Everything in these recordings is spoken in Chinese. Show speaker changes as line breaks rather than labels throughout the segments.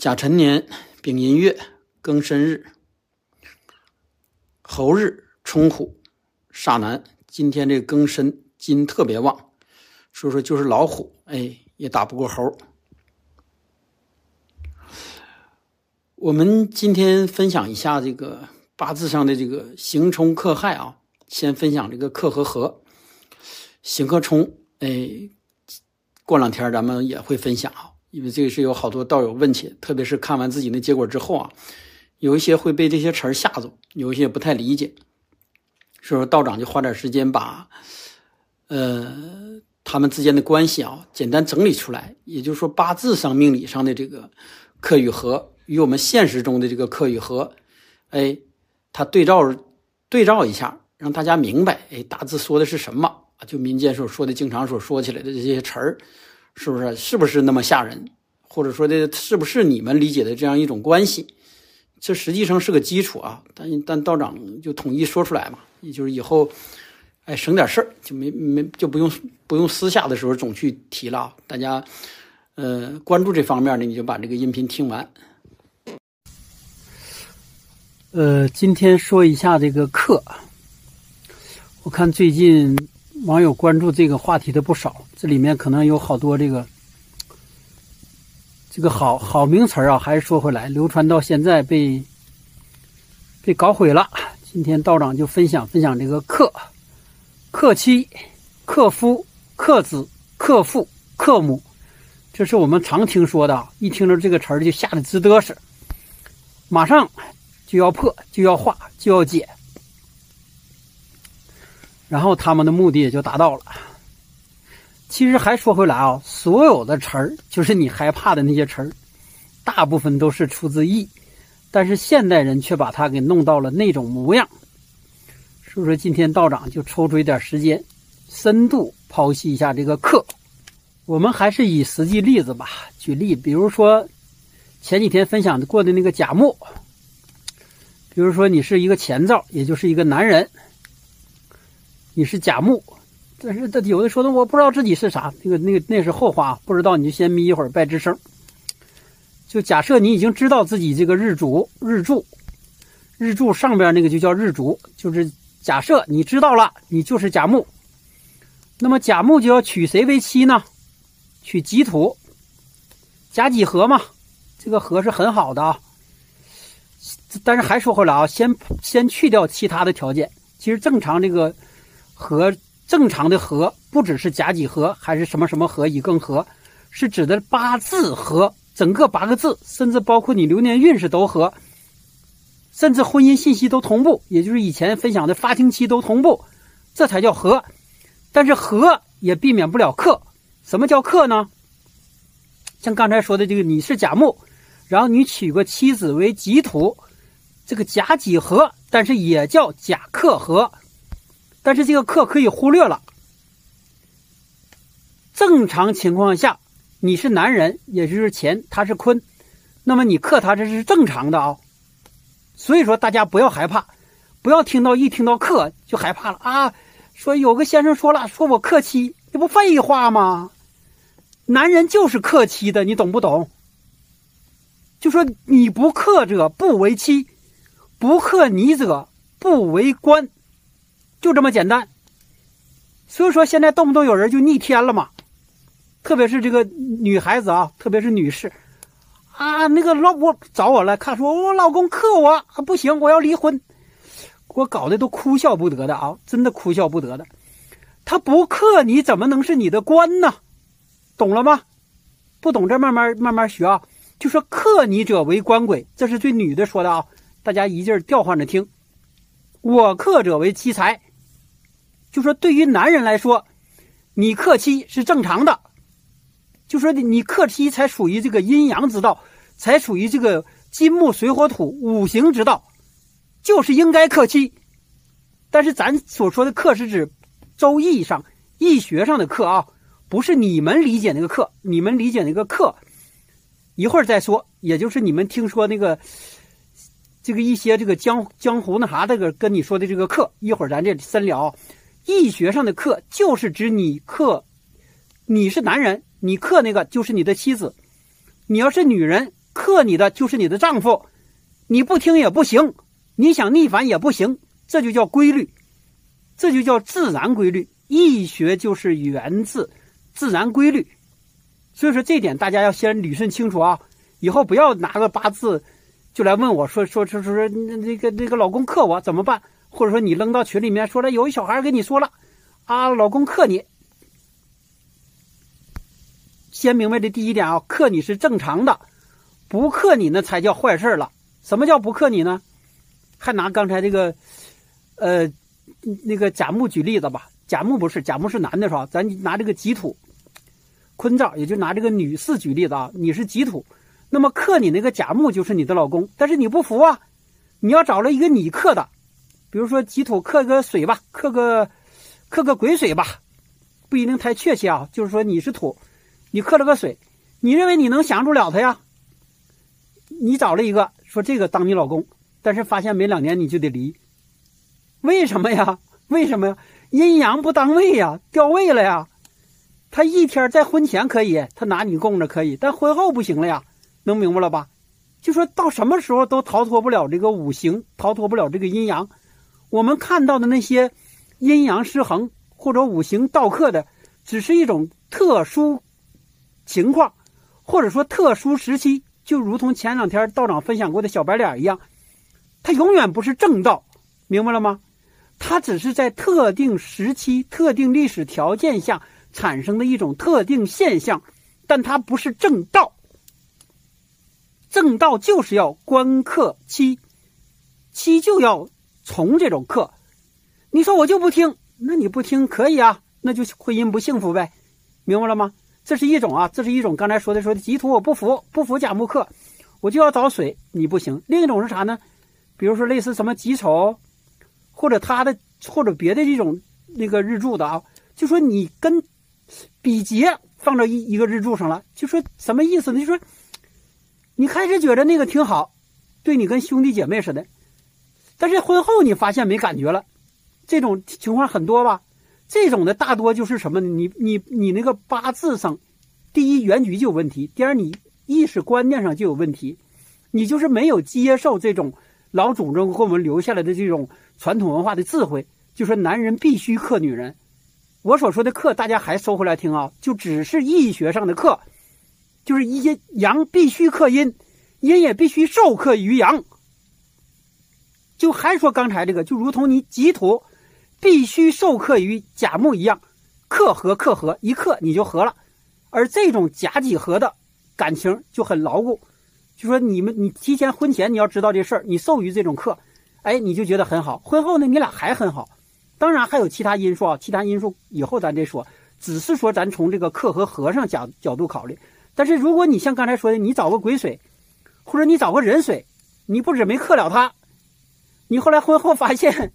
甲辰年丙寅月庚申日，猴日冲虎，煞南。今天这庚申金特别旺，所以说就是老虎，哎，也打不过猴。我们今天分享一下这个八字上的这个刑冲克害啊。先分享这个克和合，刑克冲，哎，过两天咱们也会分享啊。因为这个是有好多道友问起，特别是看完自己那结果之后啊，有一些会被这些词儿吓住，有一些不太理解。所以说道长就花点时间把，呃，他们之间的关系啊，简单整理出来。也就是说，八字上命理上的这个克与合，与我们现实中的这个克与合，哎，他对照对照一下，让大家明白，哎，大致说的是什么？就民间所说的、经常所说起来的这些词儿。是不是？是不是那么吓人？或者说的，是不是你们理解的这样一种关系？这实际上是个基础啊。但但道长就统一说出来嘛，也就是以后，哎，省点事儿，就没没就不用不用私下的时候总去提了。大家，呃，关注这方面的，你就把这个音频听完。呃，今天说一下这个课，我看最近。网友关注这个话题的不少，这里面可能有好多这个这个好好名词啊。还是说回来，流传到现在被被搞毁了。今天道长就分享分享这个克克妻、克夫、克子、克父、克母，这是我们常听说的。一听着这个词儿就吓得直嘚瑟，马上就要破，就要化，就要解。然后他们的目的也就达到了。其实还说回来啊，所有的词儿，就是你害怕的那些词儿，大部分都是出自意，但是现代人却把它给弄到了那种模样。所以说，今天道长就抽出一点时间，深度剖析一下这个课。我们还是以实际例子吧，举例，比如说前几天分享过的那个甲木，比如说你是一个前兆，也就是一个男人。你是甲木，但是他有的说的我不知道自己是啥，那个那个那是后话，不知道你就先眯一会儿拜吱声。就假设你已经知道自己这个日主日柱，日柱上边那个就叫日主，就是假设你知道了，你就是甲木。那么甲木就要娶谁为妻呢？娶己土，甲己合嘛，这个合是很好的啊。但是还说回来啊，先先去掉其他的条件，其实正常这个。和正常的和不只是甲己合，还是什么什么合乙庚合，是指的八字合，整个八个字，甚至包括你流年运势都合，甚至婚姻信息都同步，也就是以前分享的发情期都同步，这才叫合。但是合也避免不了克。什么叫克呢？像刚才说的这个，你是甲木，然后你娶个妻子为己土，这个甲己合，但是也叫甲克合。但是这个克可以忽略了。正常情况下，你是男人，也就是乾，他是坤，那么你克他这是正常的啊。所以说大家不要害怕，不要听到一听到克就害怕了啊。说有个先生说了，说我克妻，这不废话吗？男人就是克妻的，你懂不懂？就说你不克者不为妻，不克你者不为官。就这么简单，所以说现在动不动有人就逆天了嘛，特别是这个女孩子啊，特别是女士，啊，那个老我找我来看，说我老公克我不行，我要离婚，给我搞得都哭笑不得的啊，真的哭笑不得的。他不克你怎么能是你的官呢？懂了吗？不懂这慢慢慢慢学啊。就说克你者为官鬼，这是对女的说的啊，大家一劲儿调换着听。我克者为妻财。就说对于男人来说，你克妻是正常的。就说你克妻才属于这个阴阳之道，才属于这个金木水火土五行之道，就是应该克妻。但是咱所说的克是指周易上易学上的克啊，不是你们理解那个克。你们理解那个克，一会儿再说。也就是你们听说那个这个一些这个江江湖那啥这个跟你说的这个克，一会儿咱这深聊。易学上的克就是指你克，你是男人，你克那个就是你的妻子；你要是女人，克你的就是你的丈夫，你不听也不行，你想逆反也不行，这就叫规律，这就叫自然规律。易学就是源自自然规律，所以说这点大家要先捋顺清楚啊！以后不要拿个八字就来问我说说说说那那个那个老公克我怎么办？或者说你扔到群里面说了有一小孩跟你说了啊，老公克你，先明白这第一点啊，克你是正常的，不克你那才叫坏事了。什么叫不克你呢？还拿刚才这个呃那个甲木举例子吧。甲木不是甲木是男的是吧？咱拿这个己土坤兆，也就拿这个女士举例子啊。你是己土，那么克你那个甲木就是你的老公，但是你不服啊，你要找了一个你克的，比如说己土克个水吧，克个克个癸水吧，不一定太确切啊。就是说你是土，你克了个水，你认为你能降住了他呀？你找了一个说这个当你老公，但是发现没两年你就得离，为什么呀？为什么呀？阴阳不当位呀，掉位了呀。他一天在婚前可以，他拿你供着可以，但婚后不行了呀。能明白了吧？就说到什么时候都逃脱不了这个五行，逃脱不了这个阴阳。我们看到的那些阴阳失衡或者五行倒克的，只是一种特殊情况，或者说特殊时期。就如同前两天道长分享过的小白脸一样，它永远不是正道，明白了吗？它只是在特定时期、特定历史条件下产生的一种特定现象，但它不是正道。正道就是要观克妻，妻就要从这种克。你说我就不听，那你不听可以啊，那就婚姻不幸福呗，明白了吗？这是一种啊，这是一种刚才说的说的吉土我不服，不服甲木克，我就要找水，你不行。另一种是啥呢？比如说类似什么吉丑。或者他的，或者别的这种那个日柱的啊，就说你跟比劫放到一一个日柱上了，就说什么意思呢？就说你开始觉得那个挺好，对你跟兄弟姐妹似的，但是婚后你发现没感觉了，这种情况很多吧？这种的大多就是什么呢？你你你那个八字上，第一原局就有问题，第二你意识观念上就有问题，你就是没有接受这种老祖宗给我们留下来的这种。传统文化的智慧，就说男人必须克女人。我所说的克，大家还收回来听啊，就只是易学上的克，就是一阴阳必须克阴，阴也必须受克于阳。就还说刚才这个，就如同你己土必须受克于甲木一样，克合克合，一克你就合了。而这种甲己合的感情就很牢固。就说你们，你提前婚前你要知道这事儿，你受于这种克。哎，你就觉得很好。婚后呢，你俩还很好。当然还有其他因素啊，其他因素以后咱再说。只是说咱从这个克和合上角角度考虑。但是如果你像刚才说的，你找个癸水，或者你找个壬水，你不止没克了他，你后来婚后发现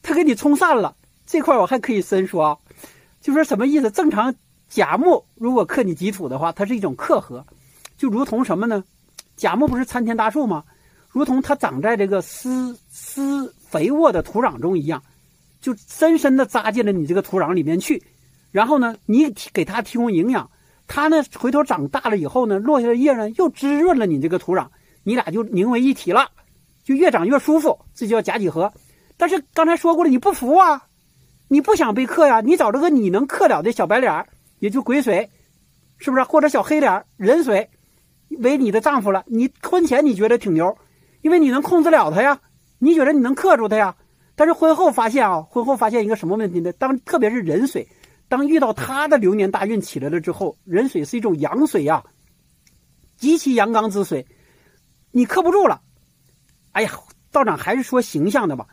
他给你冲散了。这块我还可以深说，就说什么意思？正常甲木如果克你己土的话，它是一种克合，就如同什么呢？甲木不是参天大树吗？如同它长在这个湿湿肥沃的土壤中一样，就深深的扎进了你这个土壤里面去。然后呢，你给它提供营养，它呢回头长大了以后呢，落下的叶呢又滋润了你这个土壤，你俩就凝为一体了，就越长越舒服。这叫甲己合。但是刚才说过了，你不服啊，你不想被克呀？你找这个你能克了的小白脸，也就癸水，是不是？或者小黑脸壬水，为你的丈夫了。你婚前你觉得挺牛。因为你能控制了他呀，你觉得你能克住他呀？但是婚后发现啊，婚后发现一个什么问题呢？当特别是壬水，当遇到他的流年大运起来了之后，壬水是一种阳水呀，极其阳刚之水，你克不住了。哎呀，道长还是说形象的吧。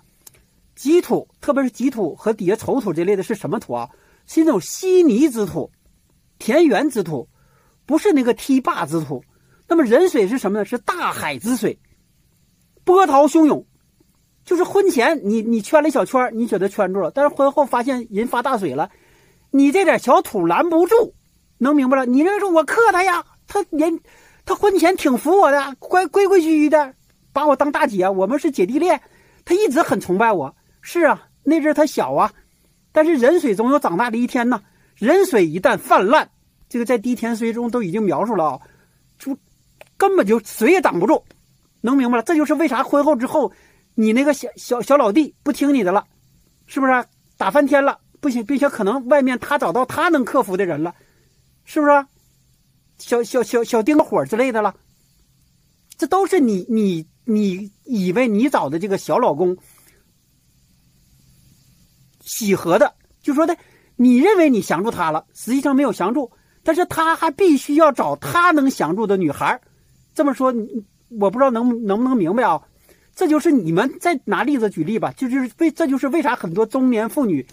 吉土，特别是吉土和底下丑土这类的是什么土啊？是一种稀泥之土，田园之土，不是那个堤坝之土。那么壬水是什么呢？是大海之水。波涛汹涌，就是婚前你你圈了一小圈，你觉得圈住了，但是婚后发现人发大水了，你这点小土拦不住，能明白了？你认为说我克他呀，他人他婚前挺服我的，乖规规矩矩的，把我当大姐，我们是姐弟恋，他一直很崇拜我。是啊，那阵他小啊，但是人水总有长大的一天呢。人水一旦泛滥，这个在《滴天髓》中都已经描述了啊，就根本就谁也挡不住，能明白了？这就是为啥婚后之后，你那个小小小老弟不听你的了，是不是？打翻天了，不行，并且可能外面他找到他能克服的人了，是不是？小小小小丁火之类的了，这都是你你你以为你找的这个小老公喜合的，就说的你认为你降住他了，实际上没有降住，但是他还必须要找他能降住的女孩这么说，我不知道能能不能明白啊？这就是你们再拿例子举例吧，就就是为这就是为啥很多中年妇女，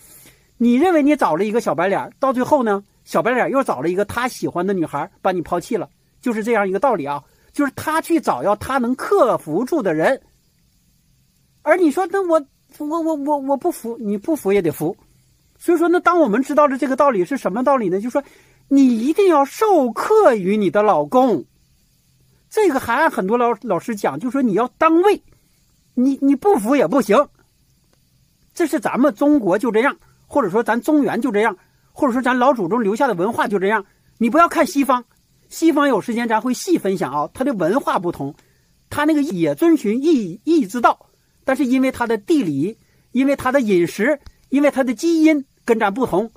你认为你找了一个小白脸，到最后呢？小白脸又找了一个他喜欢的女孩，把你抛弃了，就是这样一个道理啊。就是他去找要他能克服住的人，而你说那我我我我我不服，你不服也得服。所以说，那当我们知道了这个道理是什么道理呢？就说你一定要授课于你的老公，这个还按很多老老师讲，就说你要当位，你你不服也不行。这是咱们中国就这样，或者说咱中原就这样。或者说，咱老祖宗留下的文化就这样。你不要看西方，西方有时间咱会细分享啊。它的文化不同，它那个也遵循义义之道，但是因为它的地理，因为它的饮食，因为它的基因跟咱不同，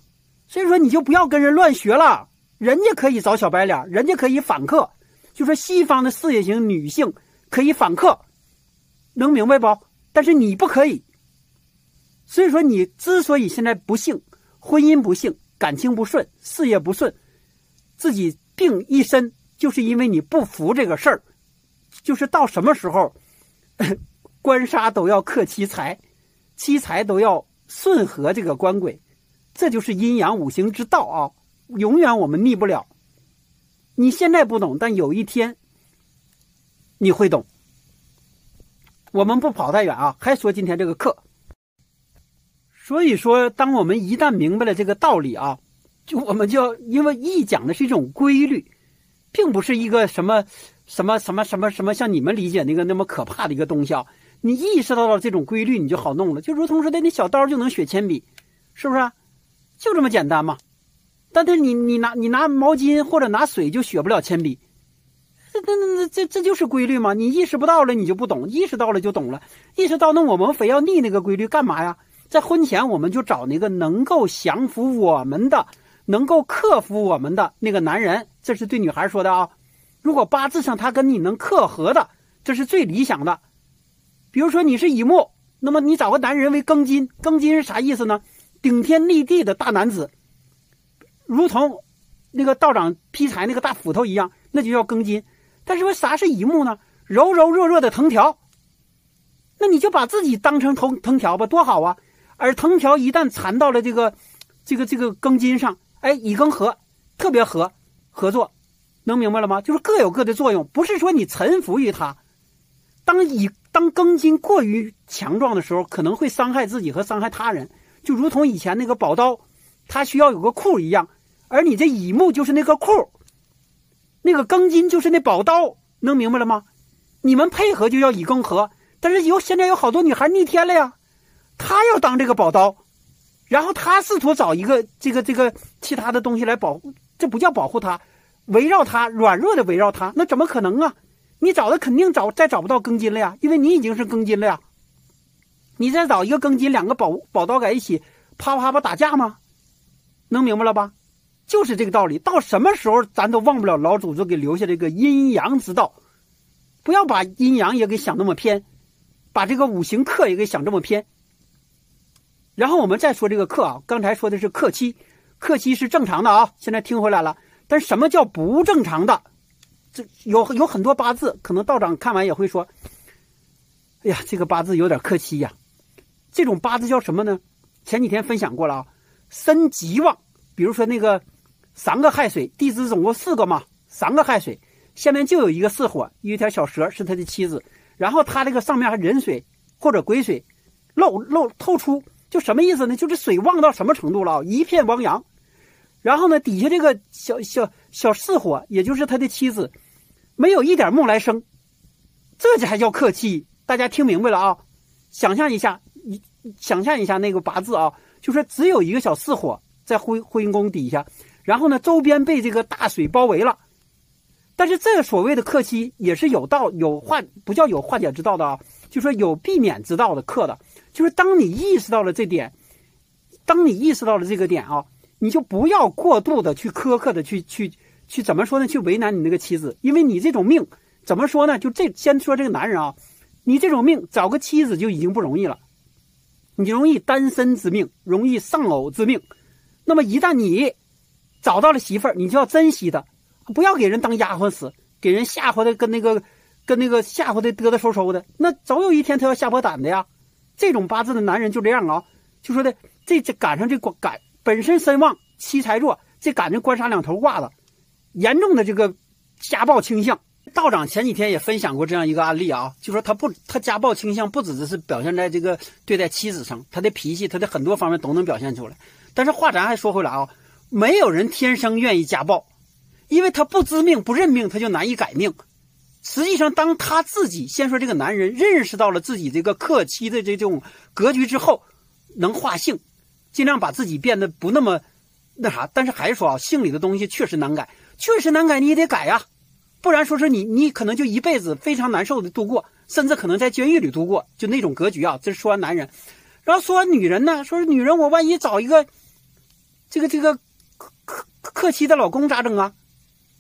所以说你就不要跟人乱学了。人家可以找小白脸，人家可以反客，就说西方的事业型女性可以反客，能明白不？但是你不可以。所以说，你之所以现在不幸，婚姻不幸。感情不顺，事业不顺，自己病一身，就是因为你不服这个事儿，就是到什么时候，官杀都要克妻财，妻财都要顺和这个官鬼，这就是阴阳五行之道啊！永远我们逆不了。你现在不懂，但有一天你会懂。我们不跑太远啊，还说今天这个课。所以说，当我们一旦明白了这个道理啊，就我们就，因为易讲的是一种规律，并不是一个什么什么什么什么什么像你们理解那个那么可怕的一个东西啊。你意识到了这种规律，你就好弄了。就如同说的，那小刀就能削铅笔，是不是？就这么简单嘛。但是你你拿你拿毛巾或者拿水就削不了铅笔，这这这这这就是规律嘛。你意识不到了，你就不懂；意识到了就懂了。意识到那我们非要逆那个规律干嘛呀？在婚前，我们就找那个能够降服我们的、能够克服我们的那个男人。这是对女孩说的啊。如果八字上他跟你能克合的，这是最理想的。比如说你是乙木，那么你找个男人为庚金。庚金是啥意思呢？顶天立地的大男子，如同那个道长劈柴那个大斧头一样，那就叫庚金。但是说啥是乙木呢？柔柔弱弱的藤条。那你就把自己当成藤藤条吧，多好啊！而藤条一旦缠到了这个，这个这个庚金上，哎，乙庚合，特别合合作，能明白了吗？就是各有各的作用，不是说你臣服于他。当乙当庚金过于强壮的时候，可能会伤害自己和伤害他人，就如同以前那个宝刀，它需要有个库一样，而你这乙木就是那个库，那个庚金就是那宝刀，能明白了吗？你们配合就要乙庚合，但是有现在有好多女孩逆天了呀。她要当这个宝刀，然后他试图找一个这个这个其他的东西来保护，这不叫保护他，围绕他软弱的围绕他，那怎么可能啊？你找的肯定找再找不到庚金了呀，因为你已经是庚金了呀。你再找一个庚金，两个宝宝刀在一起，啪啪啪打架吗？能明白了吧？就是这个道理。到什么时候咱都忘不了老祖宗给留下这个阴阳之道，不要把阴阳也给想那么偏，把这个五行克也给想这么偏。然后我们再说这个克啊，刚才说的是克妻，克妻是正常的啊，现在听回来了。但什么叫不正常的？这有有很多八字，可能道长看完也会说：“哎呀，这个八字有点克妻呀。”这种八字叫什么呢？前几天分享过了啊，身极旺，比如说那个三个亥水，地支总共四个嘛，三个亥水，下面就有一个巳火，一条小蛇是他的妻子，然后他这个上面还壬水或者癸水，漏漏透出。就什么意思呢？就是水旺到什么程度了？一片汪洋，然后呢，底下这个小小小四火，也就是他的妻子，没有一点木来生，这才叫克妻。大家听明白了啊？想象一下，你想象一下那个八字啊，就说只有一个小四火在婚婚姻宫底下，然后呢，周边被这个大水包围了，但是这个所谓的克妻也是有道有化，不叫有化解之道的啊，就说有避免之道的克的，就是当你意识到了这点，当你意识到了这个点啊，你就不要过度的去苛刻的去去去怎么说呢？去为难你那个妻子，因为你这种命怎么说呢？就这先说这个男人啊，你这种命找个妻子就已经不容易了，你容易单身之命，容易丧偶之命。那么一旦你找到了媳妇儿，你就要珍惜她，不要给人当丫鬟使，给人吓唬的跟那个跟那个吓唬的嘚嘚嗖嗖的。那总有一天他要吓破胆的呀。这种八字的男人就这样啊，就说的这这赶上这官赶本身身旺七财弱，这赶上官杀两头挂的，严重的这个家暴倾向。道长前几天也分享过这样一个案例啊，就说他不他家暴倾向不只是表现在这个对待妻子上，他的脾气他的很多方面都能表现出来。但是话咱还说回来啊，没有人天生愿意家暴，因为他不知命不认命，他就难以改命。实际上，当他自己先说这个男人认识到了自己这个克妻的这种格局之后，能化性，尽量把自己变得不那么那啥。但是还是说啊，性里的东西确实难改，确实难改，你也得改呀，不然说是你你可能就一辈子非常难受的度过，甚至可能在监狱里度过，就那种格局啊。这说完男人，然后说完女人呢，说是女人，我万一找一个。这个这个克克克妻的老公咋整啊？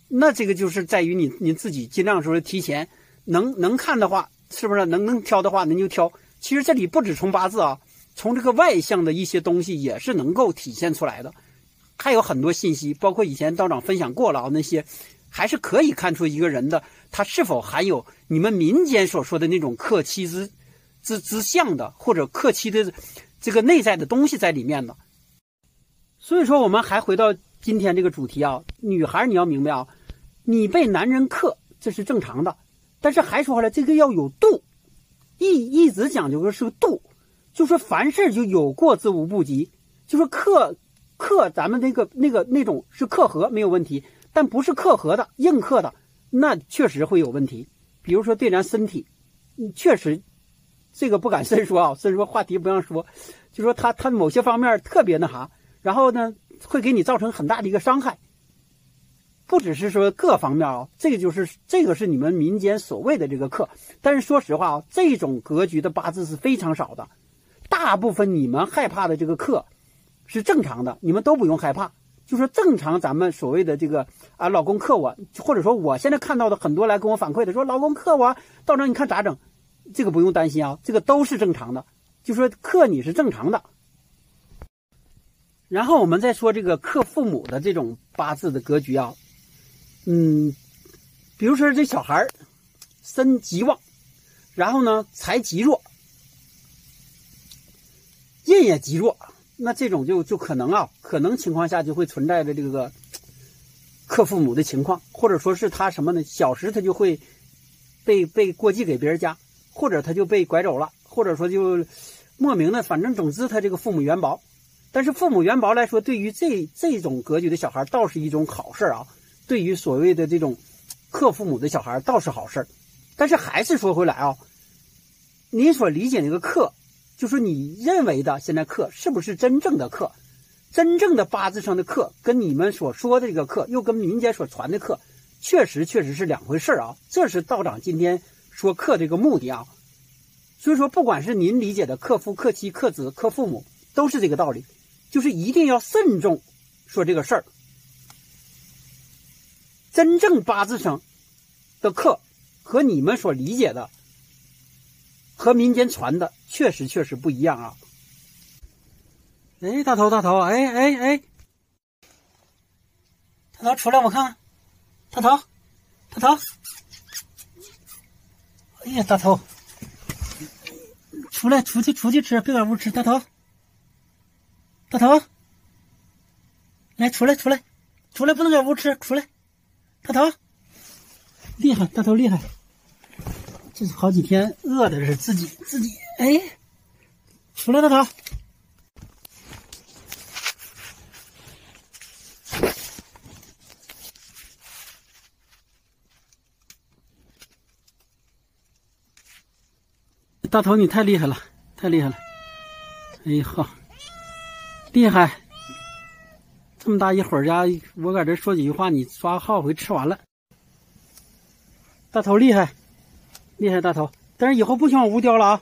那这个就是在于你你自己尽量说提前能能看的话，是不是能能挑的话，您就挑。其实这里不止从八字啊，从这个外向的一些东西也是能够体现出来的，还有很多信息，包括以前道长分享过了啊，那些还是可以看出一个人的他是否含有你们民间所说的那种克妻之之之相的，或者克妻的这个内在的东西在里面的。所以说，我们还回到今天这个主题啊，女孩你要明白啊，你被男人克这是正常的，但是还说回来，这个要有度，一一直讲究的是个度，就说凡事就有过之无不及，就说克克咱们那个那个那种是克合没有问题，但不是克合的硬克的，那确实会有问题。比如说对咱身体，确实这个不敢深说啊，所以说话题不让说，就说他他某些方面特别那啥。然后呢，会给你造成很大的一个伤害，不只是说各方面啊，这个就是这个是你们民间所谓的这个克，但是说实话啊，这种格局的八字是非常少的，大部分你们害怕的这个克是正常的，你们都不用害怕，就说正常咱们所谓的这个啊，老公克我，或者说我现在看到的很多来跟我反馈的说老公克我，道长你看咋整？这个不用担心啊，这个都是正常的，就说克你是正常的。然后我们再说这个克父母的这种八字的格局啊，嗯，比如说这小孩身极旺，然后呢财极弱，印也极弱，那这种就就可能啊，可能情况下就会存在着这个克父母的情况，或者说是他什么呢？小时他就会被被过继给别人家，或者他就被拐走了，或者说就莫名的，反正总之他这个父母元宝。但是父母元宝来说，对于这这种格局的小孩，倒是一种好事啊。对于所谓的这种克父母的小孩，倒是好事但是还是说回来啊，你所理解那个克，就是你认为的现在克是不是真正的克？真正的八字上的克，跟你们所说的这个克，又跟民间所传的克，确实确实是两回事啊。这是道长今天说克这个目的啊。所以说，不管是您理解的克夫、克妻、克子、克父母，都是这个道理。就是一定要慎重说这个事儿。真正八字上的克和你们所理解的、和民间传的，确实确实不一样啊！哎，大头大头，哎哎哎，大头出来我看，大头大头，哎呀，大头，出来出去出去吃，别搁屋吃，大头。大头，来出来出来，出来不能搁屋吃，出来，大头，厉害，大头厉害，这是好几天饿的是自己自己，哎，出来，大头，大头你太厉害了，太厉害了，哎好。厉害！这么大一会儿家，我搁这说几句话，你刷个号回吃完了。大头厉害，厉害大头！但是以后不许往屋叼了啊！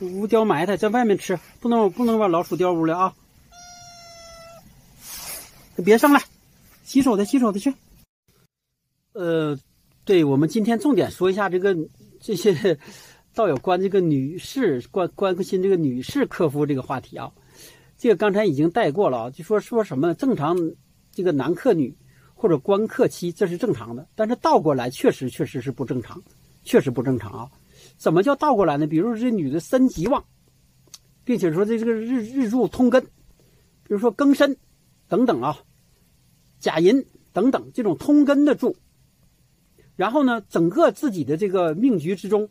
屋叼埋汰，在外面吃，不能不能把老鼠叼屋里啊！别上来，洗手的洗手的去。呃，对我们今天重点说一下这个这些 道友关这个女士关关心这个女士客服这个话题啊。这个刚才已经带过了啊，就说说什么正常这个男克女或者官克妻，这是正常的。但是倒过来确实确实是不正常，确实不正常啊。怎么叫倒过来呢？比如说这女的身极旺，并且说这这个日日柱通根，比如说庚申等等啊，甲寅等等这种通根的柱。然后呢，整个自己的这个命局之中，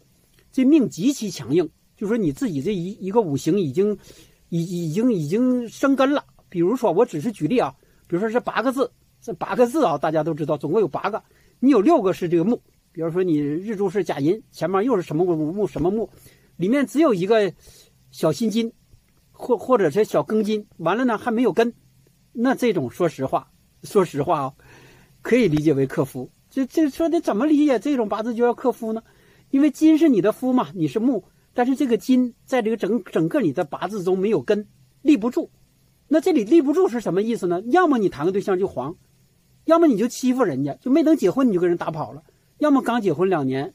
这命极其强硬，就说你自己这一一个五行已经。已已经已经生根了。比如说，我只是举例啊，比如说这八个字，这八个字啊，大家都知道，总共有八个。你有六个是这个木，比如说你日柱是甲寅，前面又是什么木什么木，里面只有一个小辛金，或或者是小庚金，完了呢还没有根。那这种说实话，说实话啊，可以理解为克夫。这这说的怎么理解这种八字就要克夫呢？因为金是你的夫嘛，你是木。但是这个金在这个整整个你的八字中没有根，立不住。那这里立不住是什么意思呢？要么你谈个对象就黄，要么你就欺负人家，就没等结婚你就给人打跑了；要么刚结婚两年，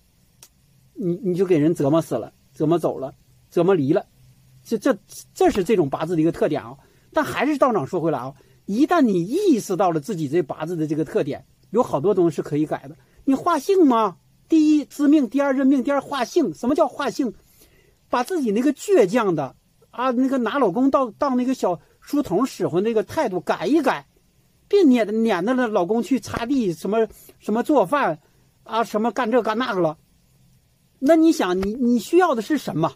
你你就给人折磨死了，折磨走了，折磨离了。这这这是这种八字的一个特点啊。但还是道长说回来啊，一旦你意识到了自己这八字的这个特点，有好多东西是可以改的。你化性吗？第一知命，第二认命，第二化性。什么叫化性？把自己那个倔强的啊，那个拿老公当当那个小书童使唤那个态度改一改，别撵撵着了老公去擦地什么什么做饭啊，什么干这干那个了。那你想，你你需要的是什么？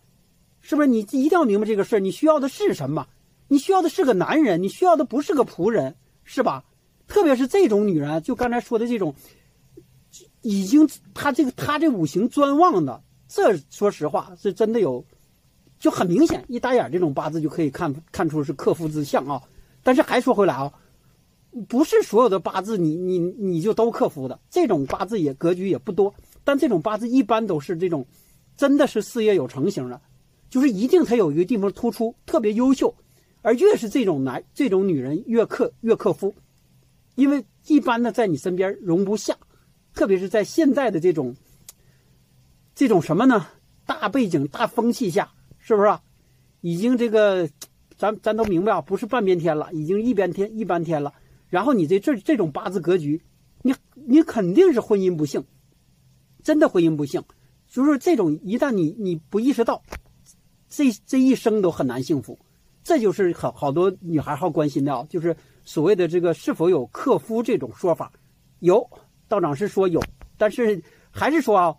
是不是你一定要明白这个事儿？你需要的是什么？你需要的是个男人，你需要的不是个仆人，是吧？特别是这种女人，就刚才说的这种，已经她这个她这五行专旺的。这说实话是真的有，就很明显，一打眼这种八字就可以看看出是克夫之相啊。但是还说回来啊，不是所有的八字你你你就都克夫的，这种八字也格局也不多。但这种八字一般都是这种，真的是事业有成型的，就是一定他有一个地方突出，特别优秀。而越是这种男这种女人越克越克夫，因为一般的在你身边容不下，特别是在现在的这种。这种什么呢？大背景、大风气下，是不是啊？已经这个，咱咱都明白啊，不是半边天了，已经一边天一般天了。然后你这这这种八字格局，你你肯定是婚姻不幸，真的婚姻不幸。就是这种一旦你你不意识到，这这一生都很难幸福。这就是好好多女孩好关心的啊，就是所谓的这个是否有克夫这种说法？有道长是说有，但是还是说啊。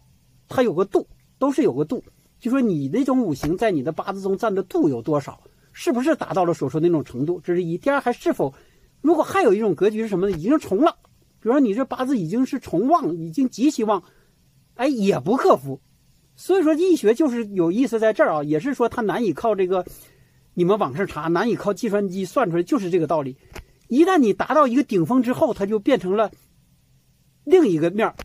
它有个度，都是有个度，就说你那种五行在你的八字中占的度有多少，是不是达到了所说那种程度？这是一。第二，还是否，如果还有一种格局是什么呢？已经重了，比如说你这八字已经是重旺，已经极其旺，哎，也不克服。所以说易学就是有意思在这儿啊，也是说它难以靠这个你们网上查，难以靠计算机算出来，就是这个道理。一旦你达到一个顶峰之后，它就变成了另一个面儿。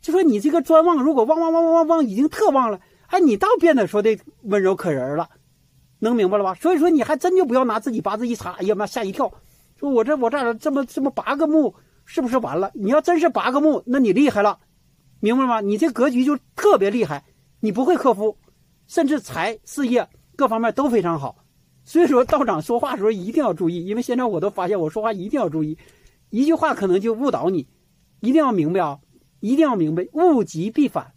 就说你这个专旺，如果旺旺旺旺旺旺已经特旺了，哎，你倒变得说的温柔可人了，能明白了吧？所以说你还真就不要拿自己八字一查，哎呀妈吓一跳，说我这我这这么这么八个木是不是完了？你要真是八个木，那你厉害了，明白吗？你这格局就特别厉害，你不会克夫，甚至财事业各方面都非常好。所以说道长说话的时候一定要注意，因为现在我都发现我说话一定要注意，一句话可能就误导你，一定要明白啊。一定要明白，物极必反，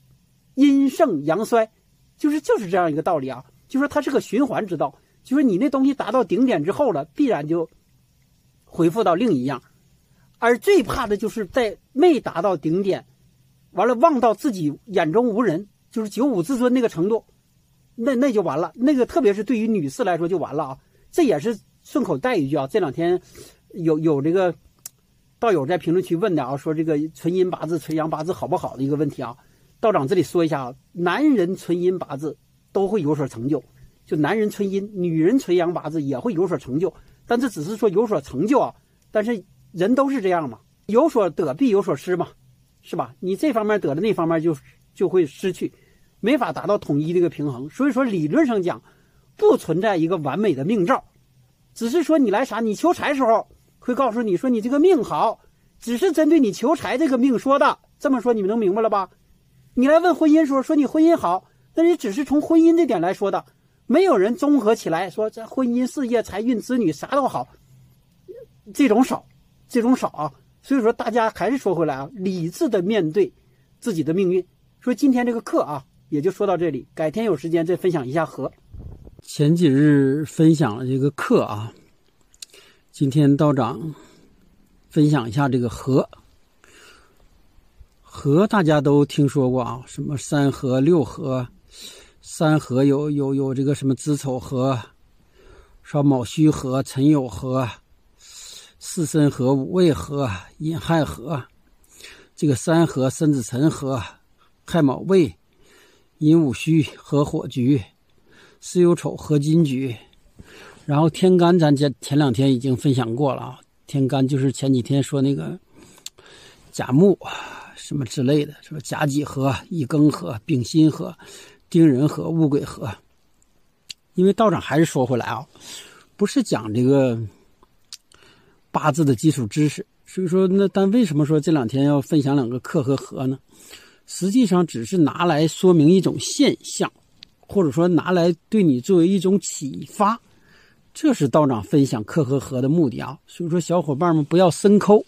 阴盛阳衰，就是就是这样一个道理啊。就说它是个循环之道，就是你那东西达到顶点之后了，必然就恢复到另一样。而最怕的就是在没达到顶点，完了忘到自己眼中无人，就是九五至尊那个程度，那那就完了。那个特别是对于女士来说就完了啊。这也是顺口带一句啊。这两天有有这个。道友在评论区问的啊，说这个纯阴八字、纯阳八字好不好的一个问题啊？道长这里说一下啊，男人纯阴八字都会有所成就，就男人纯阴，女人纯阳八字也会有所成就，但这只是说有所成就啊。但是人都是这样嘛，有所得必有所失嘛，是吧？你这方面得了，那方面就就会失去，没法达到统一这个平衡。所以说，理论上讲，不存在一个完美的命兆，只是说你来啥，你求财时候会告诉你说你这个命好，只是针对你求财这个命说的。这么说你们能明白了吧？你来问婚姻时候说你婚姻好，那你只是从婚姻这点来说的，没有人综合起来说这婚姻、事业、财运、子女啥都好，这种少，这种少啊。所以说，大家还是说回来啊，理智的面对自己的命运。说今天这个课啊，也就说到这里，改天有时间再分享一下和。前几日分享了这个课啊，今天道长分享一下这个和。和大家都听说过啊，什么三合六合，三合有有有这个什么子丑合，说卯戌合、辰酉合。巳申合、午未合、寅亥合，这个三合申子辰合、亥卯未、寅午戌合火局，巳酉丑合金局。然后天干咱前前两天已经分享过了啊，天干就是前几天说那个甲木什么之类的，是吧？甲己合、乙庚合、丙辛合、丁壬合、戊癸合。因为道长还是说回来啊，不是讲这个。八字的基础知识，所以说那但为什么说这两天要分享两个克和合呢？实际上只是拿来说明一种现象，或者说拿来对你作为一种启发，这是道长分享克和合的目的啊。所以说小伙伴们不要深抠，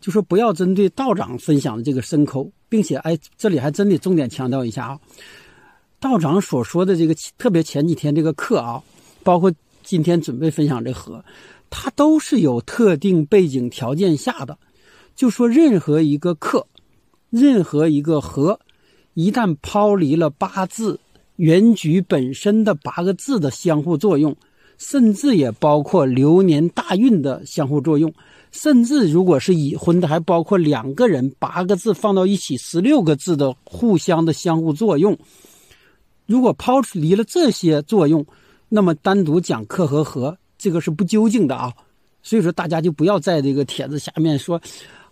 就说不要针对道长分享的这个深抠，并且哎，这里还真得重点强调一下啊，道长所说的这个特别前几天这个课啊，包括今天准备分享这合。它都是有特定背景条件下的，就说任何一个克，任何一个合，一旦抛离了八字原局本身的八个字的相互作用，甚至也包括流年大运的相互作用，甚至如果是已婚的，还包括两个人八个字放到一起十六个字的互相的相互作用。如果抛离了这些作用，那么单独讲克和合。这个是不究竟的啊，所以说大家就不要在这个帖子下面说，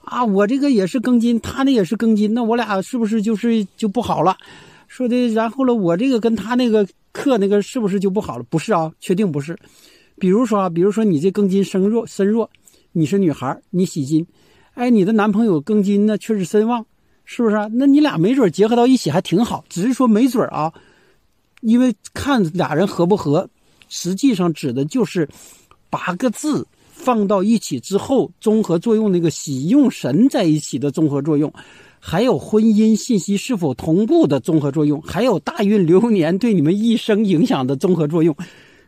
啊，我这个也是庚金，他那也是庚金，那我俩是不是就是就不好了？说的，然后呢，我这个跟他那个克那个是不是就不好了？不是啊，确定不是。比如说啊，比如说你这庚金生弱身弱，你是女孩，你喜金，哎，你的男朋友庚金呢却是身旺，是不是？那你俩没准结合到一起还挺好，只是说没准啊，因为看俩人合不合。实际上指的就是八个字放到一起之后综合作用，那个喜用神在一起的综合作用，还有婚姻信息是否同步的综合作用，还有大运流年对你们一生影响的综合作用，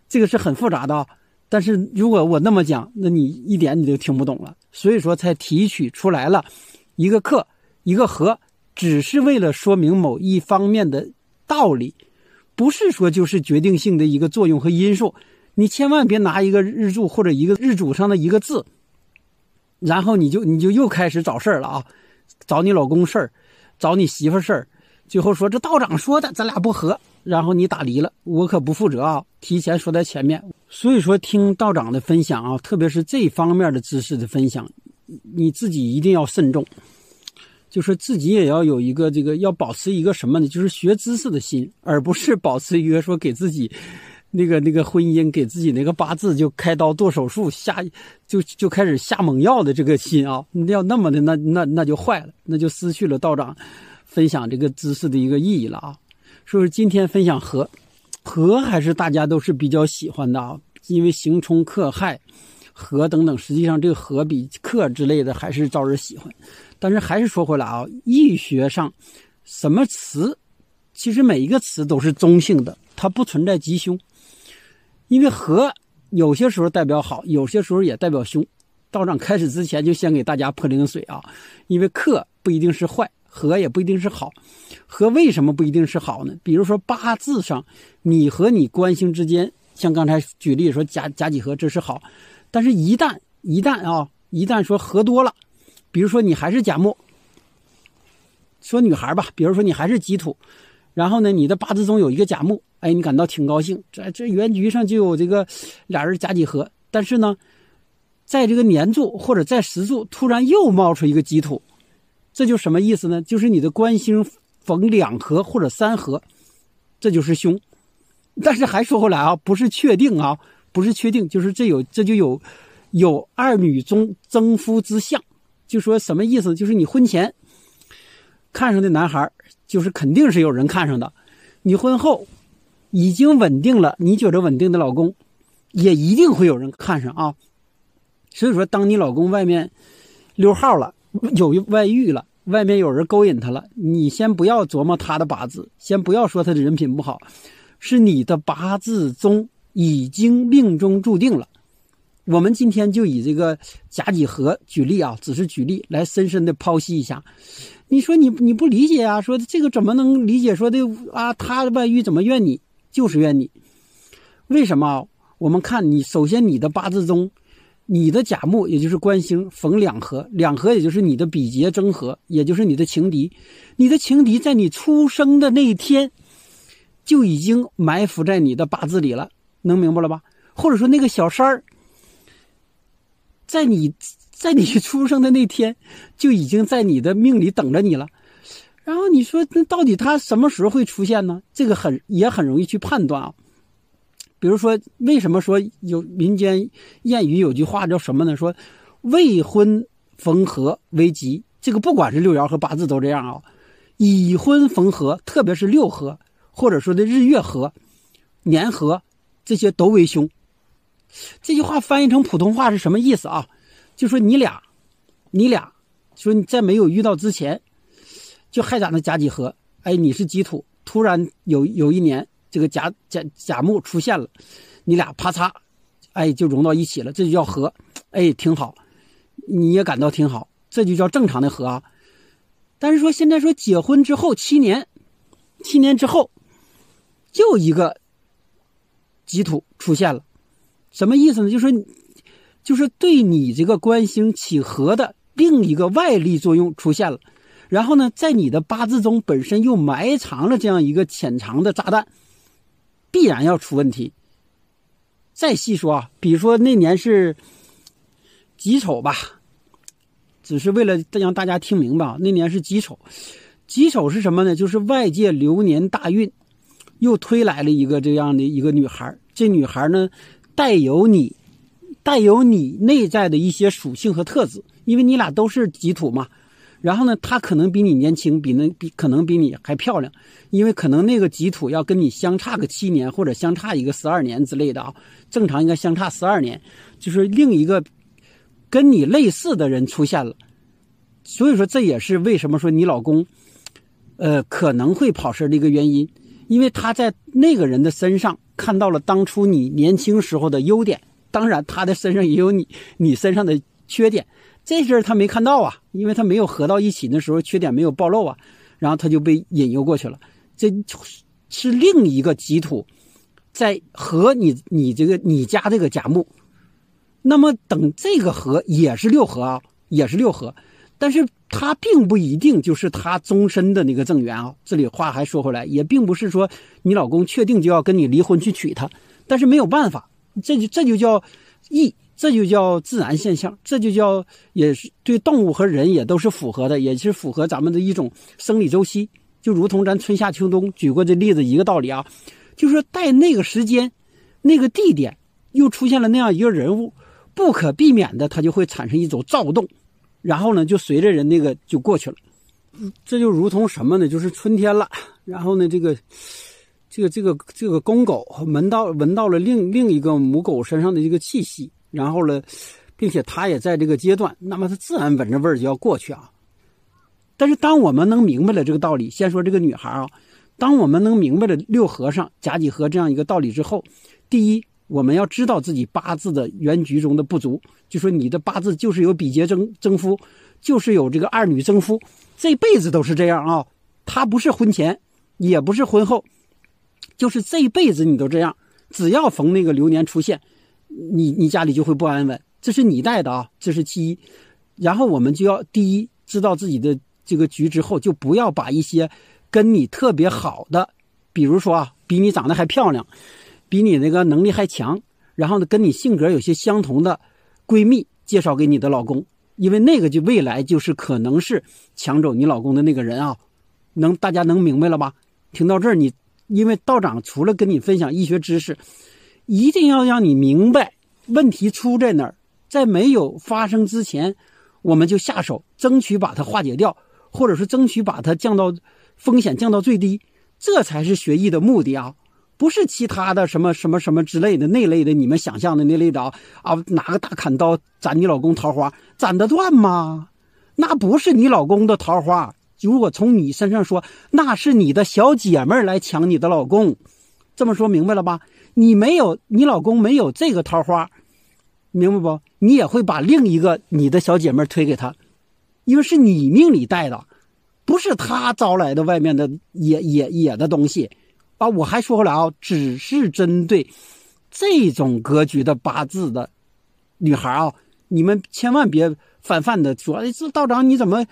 这个是很复杂的。但是如果我那么讲，那你一点你就听不懂了。所以说才提取出来了一个克一个合，只是为了说明某一方面的道理。不是说就是决定性的一个作用和因素，你千万别拿一个日柱或者一个日主上的一个字，然后你就你就又开始找事儿了啊，找你老公事儿，找你媳妇事儿，最后说这道长说的咱俩不合，然后你打离了，我可不负责啊，提前说在前面。所以说听道长的分享啊，特别是这方面的知识的分享，你自己一定要慎重。就是自己也要有一个这个，要保持一个什么呢？就是学知识的心，而不是保持一个说给自己，那个那个婚姻给自己那个八字就开刀做手术下就就开始下猛药的这个心啊！要那么的那那那就坏了，那就失去了道长分享这个知识的一个意义了啊！所以说今天分享和和还是大家都是比较喜欢的啊，因为刑冲克害和等等，实际上这个和比克之类的还是招人喜欢。但是还是说回来啊，易学上，什么词，其实每一个词都是中性的，它不存在吉凶。因为和有些时候代表好，有些时候也代表凶。道长开始之前就先给大家泼冷水啊，因为克不一定是坏，和也不一定是好。和为什么不一定是好呢？比如说八字上，你和你官星之间，像刚才举例说甲甲己合，这是好。但是，一旦一旦啊，一旦说合多了。比如说你还是甲木，说女孩吧，比如说你还是己土，然后呢，你的八字中有一个甲木，哎，你感到挺高兴，在这原局上就有这个俩人甲己合，但是呢，在这个年柱或者在时柱突然又冒出一个己土，这就什么意思呢？就是你的官星逢两合或者三合，这就是凶。但是还说回来啊，不是确定啊，不是确定，就是这有这就有有二女中争夫之相，就说什么意思？就是你婚前看上的男孩，就是肯定是有人看上的；你婚后已经稳定了，你觉得稳定的老公，也一定会有人看上啊。所以说，当你老公外面溜号了，有外遇了，外面有人勾引他了，你先不要琢磨他的八字，先不要说他的人品不好。是你的八字中已经命中注定了。我们今天就以这个甲己合举例啊，只是举例来深深的剖析一下。你说你你不理解啊？说这个怎么能理解？说的啊，他的外遇怎么怨你？就是怨你。为什么？我们看你首先你的八字中，你的甲木也就是官星逢两合，两合也就是你的比劫争合，也就是你的情敌。你的情敌在你出生的那一天。就已经埋伏在你的八字里了，能明白了吧？或者说那个小三儿，在你在你 出生的那天，就已经在你的命里等着你了。然后你说，那到底他什么时候会出现呢？这个很也很容易去判断啊。比如说，为什么说有民间谚语有句话叫什么呢？说未婚逢合为吉。这个不管是六爻和八字都这样啊。已婚逢合，特别是六合。或者说的日月合、年合，这些都为凶。这句话翻译成普通话是什么意思啊？就说你俩，你俩，说你在没有遇到之前，就还在那甲己合。哎，你是己土，突然有有一年这个甲甲甲木出现了，你俩啪嚓，哎，就融到一起了，这就叫合。哎，挺好，你也感到挺好，这就叫正常的合啊。但是说现在说结婚之后七年，七年之后。又一个己土出现了，什么意思呢？就是说，就是对你这个官星起合的另一个外力作用出现了，然后呢，在你的八字中本身又埋藏了这样一个潜藏的炸弹，必然要出问题。再细说啊，比如说那年是己丑吧，只是为了让大家听明白啊，那年是己丑，己丑是什么呢？就是外界流年大运。又推来了一个这样的一个女孩这女孩呢，带有你，带有你内在的一些属性和特质，因为你俩都是己土嘛。然后呢，她可能比你年轻，比那比可能比你还漂亮，因为可能那个己土要跟你相差个七年，或者相差一个十二年之类的啊。正常应该相差十二年，就是另一个跟你类似的人出现了。所以说，这也是为什么说你老公，呃，可能会跑事的一个原因。因为他在那个人的身上看到了当初你年轻时候的优点，当然他的身上也有你你身上的缺点，这事儿他没看到啊，因为他没有合到一起的时候缺点没有暴露啊，然后他就被引诱过去了。这是另一个吉土在和你你这个你家这个甲木，那么等这个合也是六合啊，也是六合。但是他并不一定就是他终身的那个正缘啊。这里话还说回来，也并不是说你老公确定就要跟你离婚去娶她，但是没有办法，这就这就叫义，这就叫自然现象，这就叫也是对动物和人也都是符合的，也是符合咱们的一种生理周期。就如同咱春夏秋冬举过这例子一个道理啊，就说在那个时间、那个地点又出现了那样一个人物，不可避免的，它就会产生一种躁动。然后呢，就随着人那个就过去了，这就如同什么呢？就是春天了，然后呢，这个，这个，这个，这个公狗闻到闻到了另另一个母狗身上的这个气息，然后呢，并且它也在这个阶段，那么它自然闻着味儿就要过去啊。但是当我们能明白了这个道理，先说这个女孩啊，当我们能明白了六和尚甲己合这样一个道理之后，第一。我们要知道自己八字的原局中的不足，就说你的八字就是有比劫征征夫，就是有这个二女征夫，这辈子都是这样啊。他不是婚前，也不是婚后，就是这一辈子你都这样。只要逢那个流年出现，你你家里就会不安稳。这是你带的啊，这是其一。然后我们就要第一知道自己的这个局之后，就不要把一些跟你特别好的，比如说啊，比你长得还漂亮。比你那个能力还强，然后呢，跟你性格有些相同的闺蜜介绍给你的老公，因为那个就未来就是可能是抢走你老公的那个人啊，能大家能明白了吧？听到这儿，你因为道长除了跟你分享医学知识，一定要让你明白问题出在哪儿，在没有发生之前，我们就下手，争取把它化解掉，或者是争取把它降到风险降到最低，这才是学医的目的啊。不是其他的什么什么什么之类的那类的，你们想象的那类的啊啊！拿个大砍刀斩你老公桃花，斩得断吗？那不是你老公的桃花。如果从你身上说，那是你的小姐妹来抢你的老公。这么说明白了吧？你没有，你老公没有这个桃花，明白不？你也会把另一个你的小姐妹推给他，因为是你命里带的，不是他招来的外面的野野野的东西。啊，我还说回来啊，只是针对这种格局的八字的女孩啊，你们千万别泛泛的说，这道长你怎么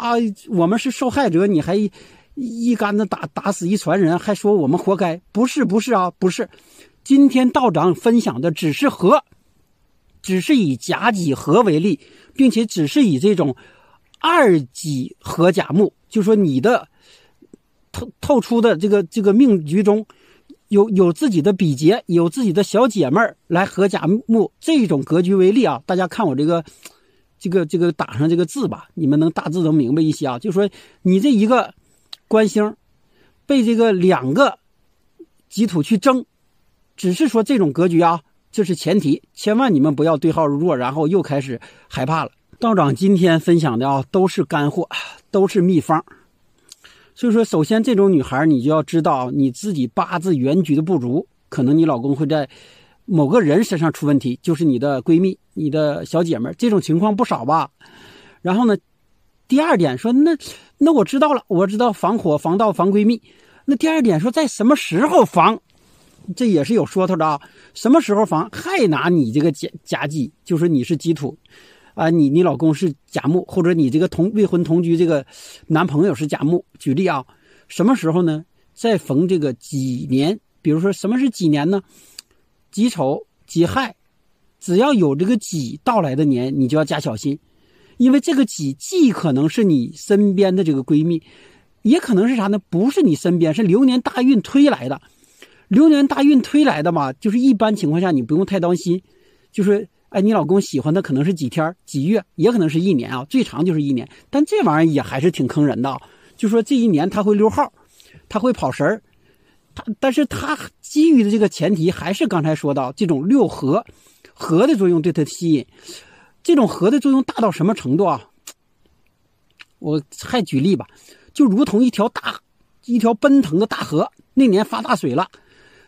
啊？我们是受害者，你还一竿子打打死一船人，还说我们活该？不是，不是啊，不是。今天道长分享的只是合，只是以甲己合为例，并且只是以这种二己合甲木，就说你的。透透出的这个这个命局中，有有自己的比劫，有自己的小姐妹儿来合甲木这种格局为例啊，大家看我这个这个这个打上这个字吧，你们能大致能明白一些啊？就说你这一个官星被这个两个己土去争，只是说这种格局啊，这是前提，千万你们不要对号入座，然后又开始害怕了。道长今天分享的啊，都是干货，都是秘方。所以说，首先这种女孩，你就要知道你自己八字原局的不足，可能你老公会在某个人身上出问题，就是你的闺蜜、你的小姐妹，这种情况不少吧。然后呢，第二点说，那那我知道了，我知道防火、防盗、防闺蜜。那第二点说，在什么时候防，这也是有说头的啊。什么时候防？还拿你这个甲甲己，就是你是己土。啊，你你老公是甲木，或者你这个同未婚同居这个男朋友是甲木。举例啊，什么时候呢？在逢这个几年，比如说什么是几年呢？己丑、己亥，只要有这个己到来的年，你就要加小心，因为这个己既可能是你身边的这个闺蜜，也可能是啥呢？不是你身边，是流年大运推来的。流年大运推来的嘛，就是一般情况下你不用太担心，就是。哎，你老公喜欢的可能是几天、几月，也可能是一年啊，最长就是一年。但这玩意儿也还是挺坑人的啊，就说这一年他会溜号，他会跑神儿，他但是他基于的这个前提还是刚才说到这种六合，河的作用对他吸引，这种河的作用大到什么程度啊？我还举例吧，就如同一条大、一条奔腾的大河，那年发大水了，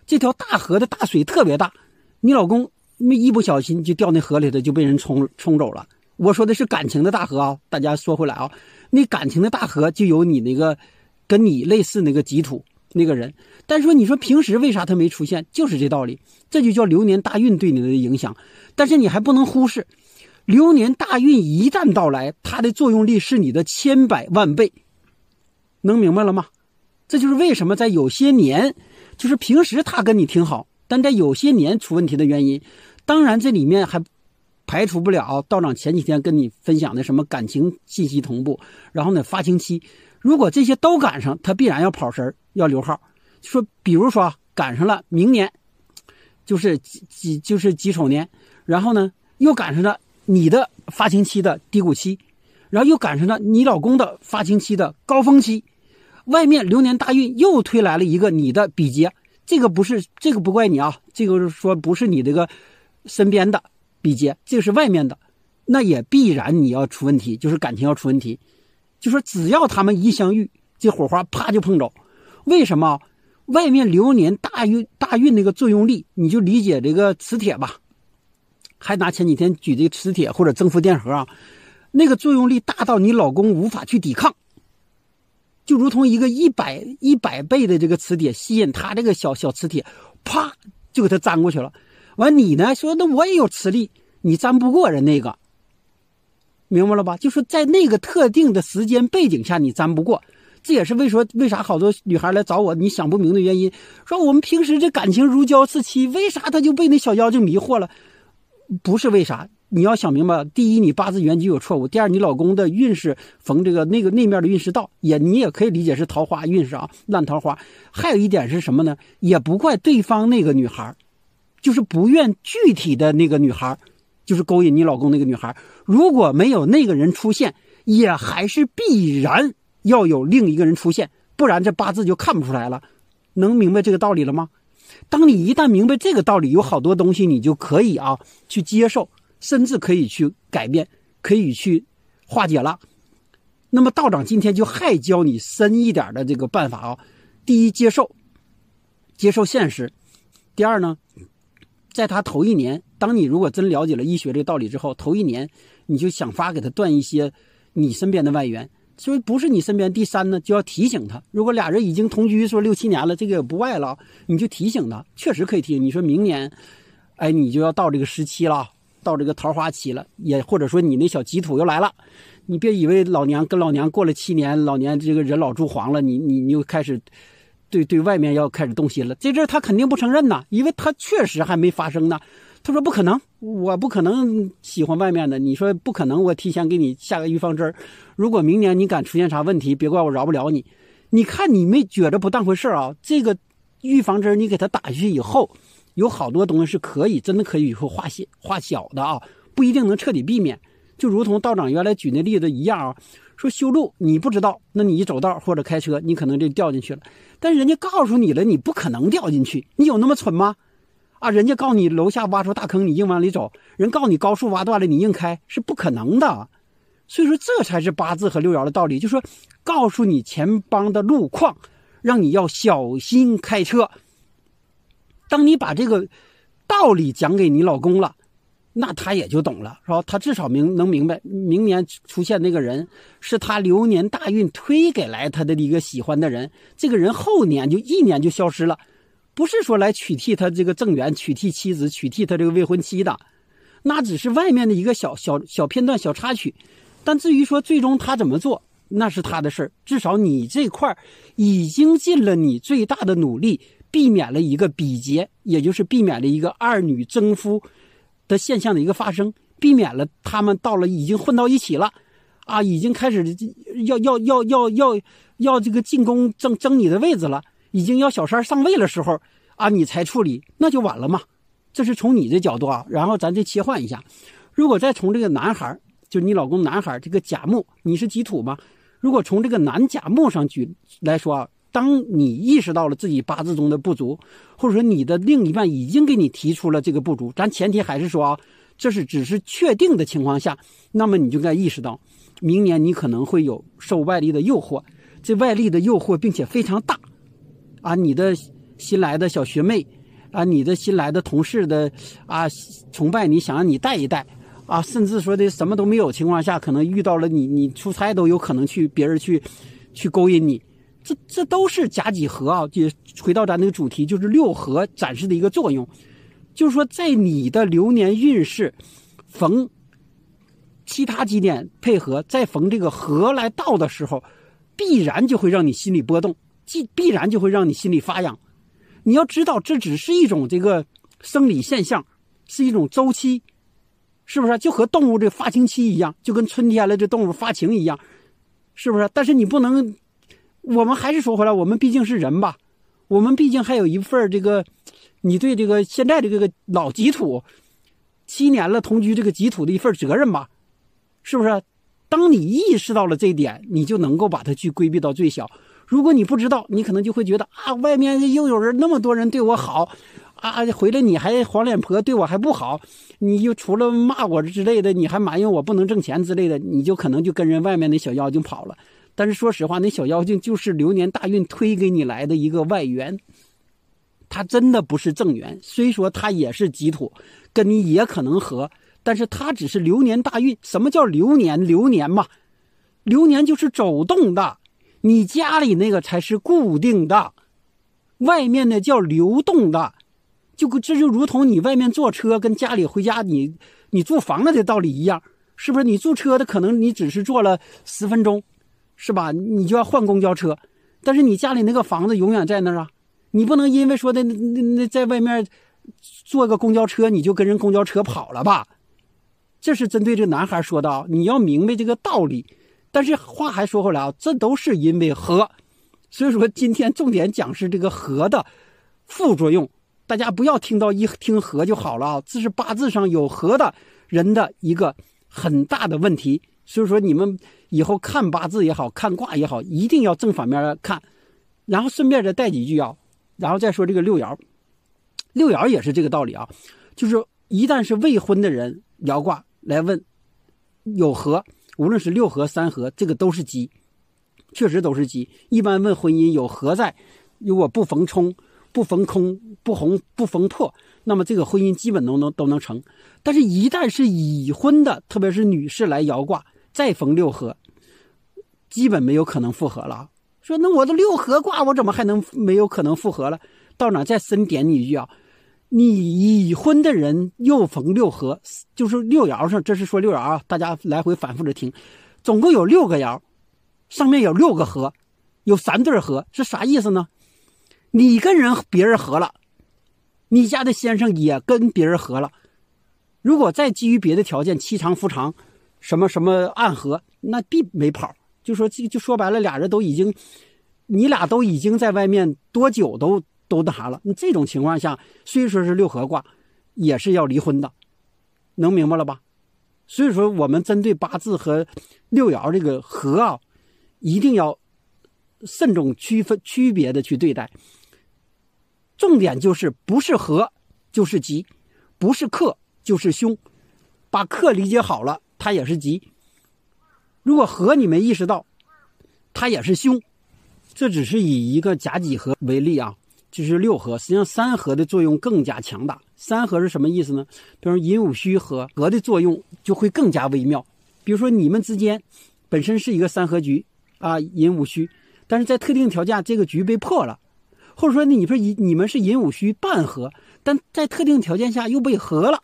这条大河的大水特别大，你老公。没一不小心就掉那河里头，就被人冲冲走了。我说的是感情的大河啊，大家说回来啊，那感情的大河就有你那个跟你类似那个己土那个人。但是说你说平时为啥他没出现，就是这道理，这就叫流年大运对你的影响。但是你还不能忽视，流年大运一旦到来，它的作用力是你的千百万倍。能明白了吗？这就是为什么在有些年，就是平时他跟你挺好，但在有些年出问题的原因。当然，这里面还排除不了道长前几天跟你分享的什么感情信息同步，然后呢发情期，如果这些都赶上，他必然要跑神要留号。说，比如说赶上了明年，就是几几就是己丑年，然后呢又赶上了你的发情期的低谷期，然后又赶上了你老公的发情期的高峰期，外面流年大运又推来了一个你的比劫，这个不是这个不怪你啊，这个说不是你这个。身边的比劫，这个是外面的，那也必然你要出问题，就是感情要出问题。就说只要他们一相遇，这火花啪就碰着。为什么？外面流年大运大运那个作用力，你就理解这个磁铁吧。还拿前几天举这个磁铁或者正负电荷啊，那个作用力大到你老公无法去抵抗，就如同一个一百一百倍的这个磁铁吸引他这个小小磁铁，啪就给他粘过去了。完，你呢？说那我也有磁力，你粘不过人那个，明白了吧？就是在那个特定的时间背景下，你粘不过。这也是为说为啥好多女孩来找我，你想不明的原因。说我们平时这感情如胶似漆，为啥他就被那小妖精迷惑了？不是为啥？你要想明白，第一，你八字原局有错误；第二，你老公的运势逢这个那个那面的运势到，也你也可以理解是桃花运势啊，烂桃花。还有一点是什么呢？也不怪对方那个女孩，就是不愿具体的那个女孩，就是勾引你老公那个女孩。如果没有那个人出现，也还是必然要有另一个人出现，不然这八字就看不出来了。能明白这个道理了吗？当你一旦明白这个道理，有好多东西你就可以啊去接受。甚至可以去改变，可以去化解了。那么道长今天就还教你深一点的这个办法啊。第一，接受，接受现实；第二呢，在他头一年，当你如果真了解了医学这个道理之后，头一年你就想法给他断一些你身边的外援。所以不是你身边。第三呢，就要提醒他，如果俩人已经同居说六七年了，这个也不外了，你就提醒他，确实可以提醒。你说明年，哎，你就要到这个时期了。到这个桃花期了，也或者说你那小吉土又来了，你别以为老娘跟老娘过了七年，老年这个人老珠黄了，你你你又开始对对外面要开始动心了。这阵儿他肯定不承认呐，因为他确实还没发生呢。他说不可能，我不可能喜欢外面的。你说不可能，我提前给你下个预防针儿如果明年你敢出现啥问题，别怪我饶不了你。你看你没觉着不当回事儿啊？这个预防针你给他打下去以后。有好多东西是可以，真的可以以后化小化小的啊，不一定能彻底避免。就如同道长原来举那例子一样啊，说修路你不知道，那你一走道或者开车，你可能就掉进去了。但人家告诉你了，你不可能掉进去，你有那么蠢吗？啊，人家告诉你楼下挖出大坑，你硬往里走；人告诉你高速挖断了，你硬开，是不可能的。所以说，这才是八字和六爻的道理，就说告诉你前方的路况，让你要小心开车。当你把这个道理讲给你老公了，那他也就懂了，是吧？他至少明能明白，明年出现那个人是他流年大运推给来他的一个喜欢的人，这个人后年就一年就消失了，不是说来取替他这个正缘、取替妻子、取替他这个未婚妻的，那只是外面的一个小小小片段、小插曲。但至于说最终他怎么做，那是他的事儿。至少你这块已经尽了你最大的努力。避免了一个比劫，也就是避免了一个二女争夫的现象的一个发生，避免了他们到了已经混到一起了，啊，已经开始要要要要要要这个进攻争争你的位置了，已经要小三上位的时候，啊，你才处理，那就晚了嘛。这是从你的角度啊，然后咱再切换一下，如果再从这个男孩，就你老公男孩这个甲木，你是己土吗？如果从这个男甲木上举来说啊。当你意识到了自己八字中的不足，或者说你的另一半已经给你提出了这个不足，咱前提还是说啊，这是只是确定的情况下，那么你就该意识到，明年你可能会有受外力的诱惑，这外力的诱惑并且非常大，啊，你的新来的小学妹，啊，你的新来的同事的啊崇拜你，想让你带一带，啊，甚至说的什么都没有情况下，可能遇到了你，你出差都有可能去别人去去勾引你。这这都是甲己合啊！就回到咱那个主题，就是六合展示的一个作用，就是说，在你的流年运势逢其他几点配合，再逢这个合来到的时候，必然就会让你心理波动，既必然就会让你心里发痒。你要知道，这只是一种这个生理现象，是一种周期，是不是？就和动物这发情期一样，就跟春天了这动物发情一样，是不是？但是你不能。我们还是说回来，我们毕竟是人吧，我们毕竟还有一份这个，你对这个现在的这个老吉土，七年了同居这个吉土的一份责任吧，是不是？当你意识到了这一点，你就能够把它去规避到最小。如果你不知道，你可能就会觉得啊，外面又有人那么多人对我好，啊，回来你还黄脸婆对我还不好，你就除了骂我之类的，你还埋怨我不能挣钱之类的，你就可能就跟人外面那小妖精跑了。但是说实话，那小妖精就是流年大运推给你来的一个外援，他真的不是正缘。虽说他也是吉土，跟你也可能合，但是他只是流年大运。什么叫流年？流年嘛，流年就是走动的，你家里那个才是固定的，外面的叫流动的。就这就如同你外面坐车跟家里回家你你住房子的道理一样，是不是？你坐车的可能你只是坐了十分钟。是吧？你就要换公交车，但是你家里那个房子永远在那儿啊！你不能因为说的那那在外面坐个公交车，你就跟人公交车跑了吧？这是针对这男孩说的，你要明白这个道理。但是话还说回来啊，这都是因为和，所以说今天重点讲是这个和的副作用。大家不要听到一听和就好了啊，这是八字上有和的人的一个很大的问题。所以说你们以后看八字也好看卦也好，一定要正反面看。然后顺便再带几句啊，然后再说这个六爻，六爻也是这个道理啊，就是一旦是未婚的人爻卦来问有和，无论是六合三合，这个都是吉，确实都是吉。一般问婚姻有何在，如果不逢冲、不逢空、不红、不逢破，那么这个婚姻基本都能都能成。但是，一旦是已婚的，特别是女士来摇卦，再逢六合，基本没有可能复合了。说那我的六合卦，我怎么还能没有可能复合了？到哪再深点你一句啊？你已婚的人又逢六合，就是六爻上，这是说六爻啊，大家来回反复着听，总共有六个爻，上面有六个合，有三对合，是啥意思呢？你跟人别人合了，你家的先生也跟别人合了，如果再基于别的条件，妻长夫长，什么什么暗合，那必没跑。就说就就说白了，俩人都已经，你俩都已经在外面多久都都那啥了。你这种情况下，虽说是六合卦，也是要离婚的，能明白了吧？所以说，我们针对八字和六爻这个合啊，一定要慎重区分区别的去对待。重点就是不是合就是吉，不是克就是凶。把克理解好了，它也是吉。如果和你没意识到，它也是凶，这只是以一个甲己合为例啊，就是六合。实际上三合的作用更加强大。三合是什么意思呢？比如寅午戌合，合的作用就会更加微妙。比如说你们之间本身是一个三合局啊，寅午戌，但是在特定条件下这个局被破了，或者说你说你你们是寅午戌半合，但在特定条件下又被合了。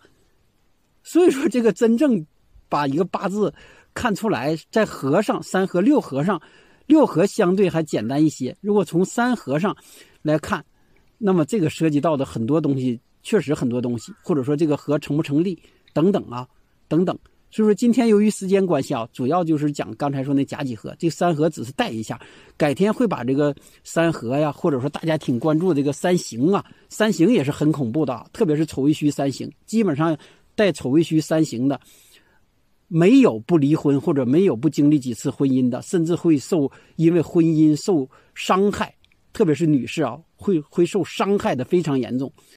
所以说这个真正把一个八字。看出来，在合上三合六合上，六合相对还简单一些。如果从三合上来看，那么这个涉及到的很多东西，确实很多东西，或者说这个合成不成立等等啊，等等。所以说今天由于时间关系啊，主要就是讲刚才说那甲己合，这三合只是带一下，改天会把这个三合呀，或者说大家挺关注这个三刑啊，三刑也是很恐怖的，特别是丑未戌三刑，基本上带丑未戌三刑的。没有不离婚或者没有不经历几次婚姻的，甚至会受因为婚姻受伤害，特别是女士啊，会会受伤害的非常严重。